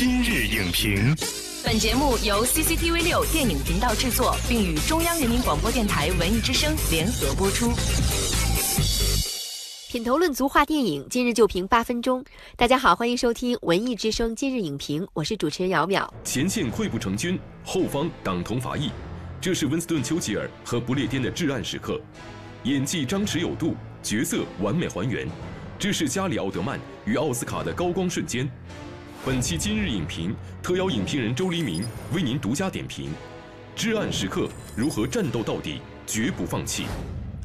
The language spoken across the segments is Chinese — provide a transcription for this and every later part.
今日影评，本节目由 CCTV 六电影频道制作，并与中央人民广播电台文艺之声联合播出。品头论足话电影，今日就评八分钟。大家好，欢迎收听文艺之声今日影评，我是主持人姚淼。前线溃不成军，后方党同伐异，这是温斯顿·丘吉尔和不列颠的至暗时刻。演技张弛有度，角色完美还原，这是加里·奥德曼与奥斯卡的高光瞬间。本期今日影评特邀影评人周黎明为您独家点评：至暗时刻如何战斗到底，绝不放弃。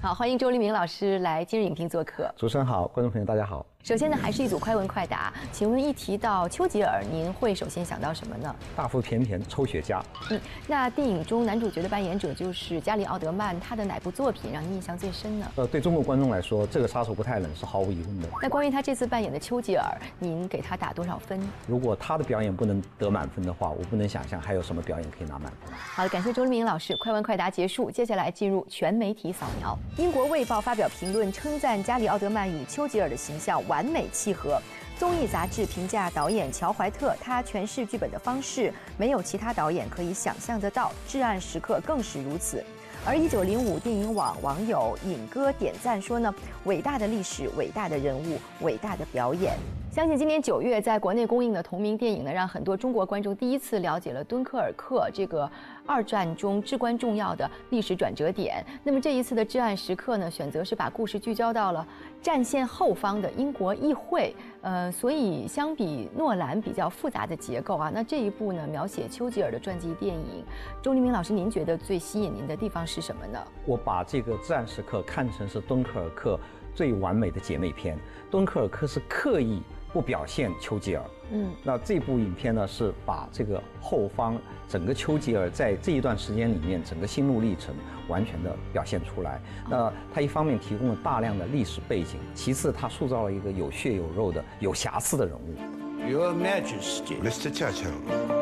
好，欢迎周黎明老师来今日影评做客。主持人好，观众朋友大家好。首先呢，还是一组快问快答。请问一提到丘吉尔，您会首先想到什么呢？大腹便便抽雪茄。嗯，那电影中男主角的扮演者就是加里奥德曼，他的哪部作品让您印象最深呢？呃，对中国观众来说，这个杀手不太冷是毫无疑问的。那关于他这次扮演的丘吉尔，您给他打多少分？如果他的表演不能得满分的话，我不能想象还有什么表演可以拿满分。好的，感谢周黎明老师。快问快答结束，接下来进入全媒体扫描。英国卫报发表评论称赞加里奥德曼与丘吉尔的形象完完美契合。综艺杂志评价导演乔怀特，他诠释剧本的方式没有其他导演可以想象得到，至暗时刻更是如此。而一九零五电影网网友尹哥点赞说呢：伟大的历史，伟大的人物，伟大的表演。相信今年九月在国内公映的同名电影呢，让很多中国观众第一次了解了敦刻尔克这个二战中至关重要的历史转折点。那么这一次的至暗时刻呢，选择是把故事聚焦到了战线后方的英国议会。呃，所以相比诺兰比较复杂的结构啊，那这一部呢，描写丘吉尔的传记电影，周黎明老师，您觉得最吸引您的地方是什么呢？我把这个至暗时刻看成是敦刻尔克最完美的姐妹篇。敦刻尔克是刻意。不表现丘吉尔，嗯，那这部影片呢是把这个后方整个丘吉尔在这一段时间里面整个心路历程完全的表现出来。那他一方面提供了大量的历史背景，其次他塑造了一个有血有肉的有瑕疵的人物。Your Majesty, Mr. Churchill.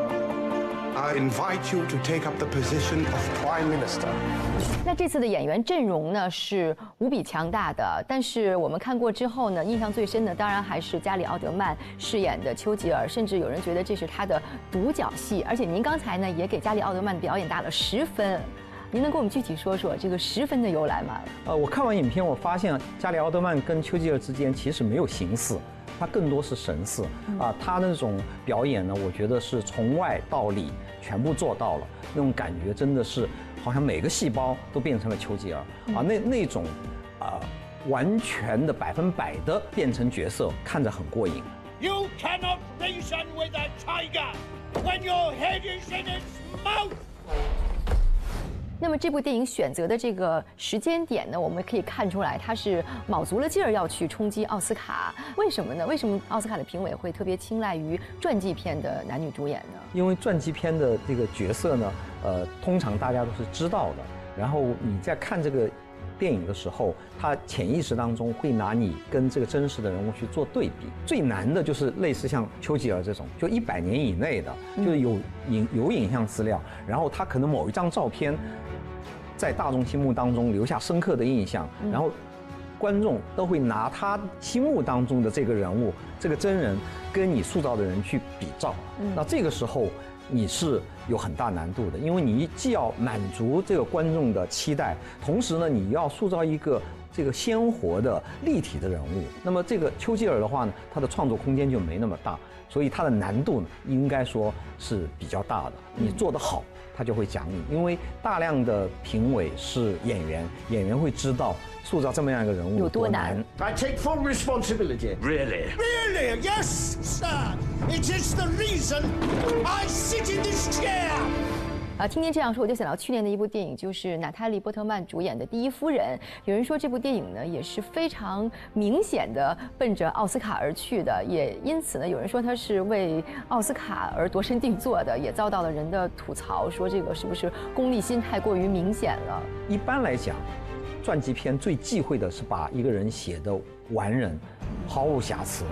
I invite you to take up the position of Prime Minister。那这次的演员阵容呢是无比强大的，但是我们看过之后呢，印象最深的当然还是加里奥德曼饰演的丘吉尔，甚至有人觉得这是他的独角戏。而且您刚才呢也给加里奥德曼的表演打了十分，您能给我们具体说说这个十分的由来吗？呃，我看完影片，我发现加里奥德曼跟丘吉尔之间其实没有形似。他更多是神似啊，他那种表演呢，我觉得是从外到里全部做到了，那种感觉真的是好像每个细胞都变成了丘吉尔啊，那那种啊完全的百分百的变成角色，看着很过瘾。You cannot reason with a tiger when your head is in its mouth. 那么这部电影选择的这个时间点呢，我们可以看出来，它是卯足了劲儿要去冲击奥斯卡。为什么呢？为什么奥斯卡的评委会特别青睐于传记片的男女主演呢？因为传记片的这个角色呢，呃，通常大家都是知道的。然后你在看这个电影的时候，他潜意识当中会拿你跟这个真实的人物去做对比。最难的就是类似像丘吉尔这种，就一百年以内的，就是有影有影像资料，然后他可能某一张照片。在大众心目当中留下深刻的印象，然后观众都会拿他心目当中的这个人物、这个真人，跟你塑造的人去比照。那这个时候你是有很大难度的，因为你既要满足这个观众的期待，同时呢，你要塑造一个这个鲜活的立体的人物。那么这个丘吉尔的话呢，他的创作空间就没那么大，所以他的难度呢，应该说是比较大的。你做得好。他就会奖你，因为大量的评委是演员，演员会知道塑造这么样一个人物有多难。I take full responsibility. Really? Really? Yes, sir. It is the reason I sit in this chair. 啊，听您这样说，我就想到去年的一部电影，就是娜塔莉·波特曼主演的《第一夫人》。有人说这部电影呢也是非常明显的奔着奥斯卡而去的，也因此呢，有人说它是为奥斯卡而度身定做的，也遭到了人的吐槽，说这个是不是功利心太过于明显了？一般来讲，传记片最忌讳的是把一个人写的完人，毫无瑕疵。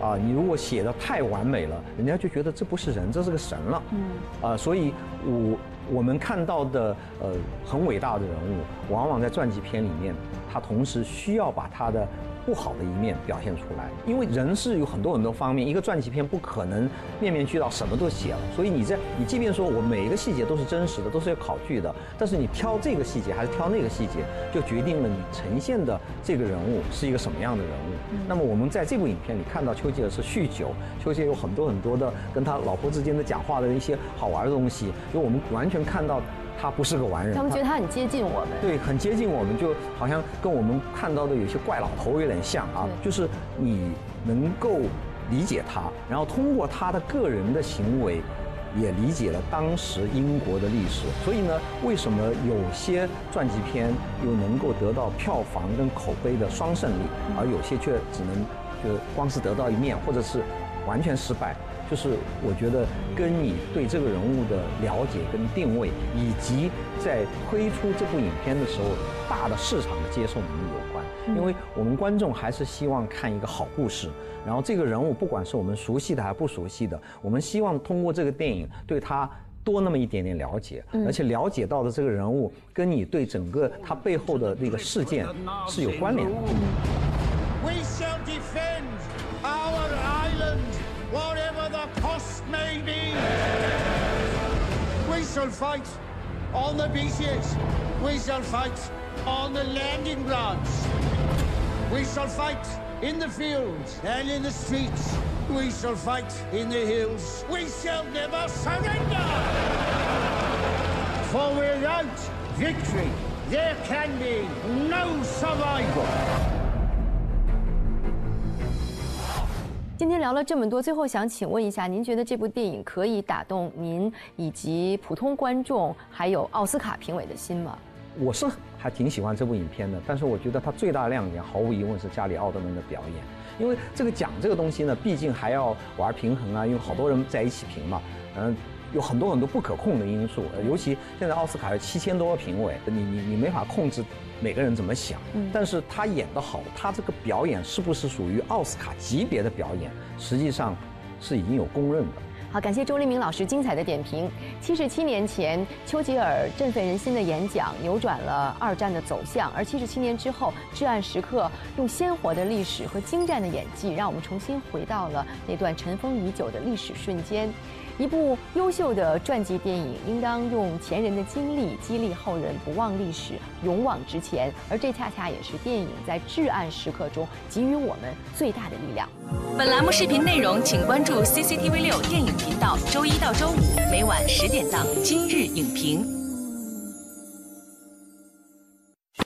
啊，你如果写的太完美了，人家就觉得这不是人，这是个神了。嗯，啊，所以我我们看到的呃很伟大的人物，往往在传记片里面，他同时需要把他的不好的一面表现出来。因为人是有很多很多方面，一个传记片不可能面面俱到，什么都写了。所以你在你即便说我每一个细节都是真实的，都是要考据的，但是你挑这个细节还是挑那个细节，就决定了你呈现的这个人物是一个什么样的人物。那么我们在这部影片里看到丘吉尔是酗酒，丘吉尔有很多很多的跟他老婆之间的讲话的一些好玩的东西，就我们完全看到。他不是个完人，他们觉得他很接近我们，对，很接近我们，就好像跟我们看到的有些怪老头有点像啊。就是你能够理解他，然后通过他的个人的行为，也理解了当时英国的历史。所以呢，为什么有些传记片又能够得到票房跟口碑的双胜利，而有些却只能就光是得到一面，或者是完全失败？就是我觉得跟你对这个人物的了解跟定位，以及在推出这部影片的时候，大的市场的接受能力有关。因为我们观众还是希望看一个好故事，然后这个人物不管是我们熟悉的还是不熟悉的，我们希望通过这个电影对他多那么一点点了解，而且了解到的这个人物跟你对整个他背后的那个事件是有关联的。Whatever the cost may be. We shall fight on the beaches. We shall fight on the landing grounds. We shall fight in the fields and in the streets. We shall fight in the hills. We shall never surrender. For without victory, there can be no survival. 今天聊了这么多，最后想请问一下，您觉得这部电影可以打动您以及普通观众，还有奥斯卡评委的心吗？我是还挺喜欢这部影片的，但是我觉得它最大的亮点，毫无疑问是加里奥德曼的表演，因为这个奖这个东西呢，毕竟还要玩平衡啊，因为好多人在一起评嘛，嗯。有很多很多不可控的因素，尤其现在奥斯卡有七千多个评委，你你你没法控制每个人怎么想。但是他演得好，他这个表演是不是属于奥斯卡级别的表演，实际上是已经有公认的。好，感谢周黎明老师精彩的点评。七十七年前，丘吉尔振奋人心的演讲扭转了二战的走向，而七十七年之后，至暗时刻用鲜活的历史和精湛的演技，让我们重新回到了那段尘封已久的历史瞬间。一部优秀的传记电影，应当用前人的经历激励后人不忘历史、勇往直前，而这恰恰也是电影在至暗时刻中给予我们最大的力量。本栏目视频内容，请关注 CCTV 六电影频道，周一到周五每晚十点档《今日影评》。